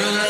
real life.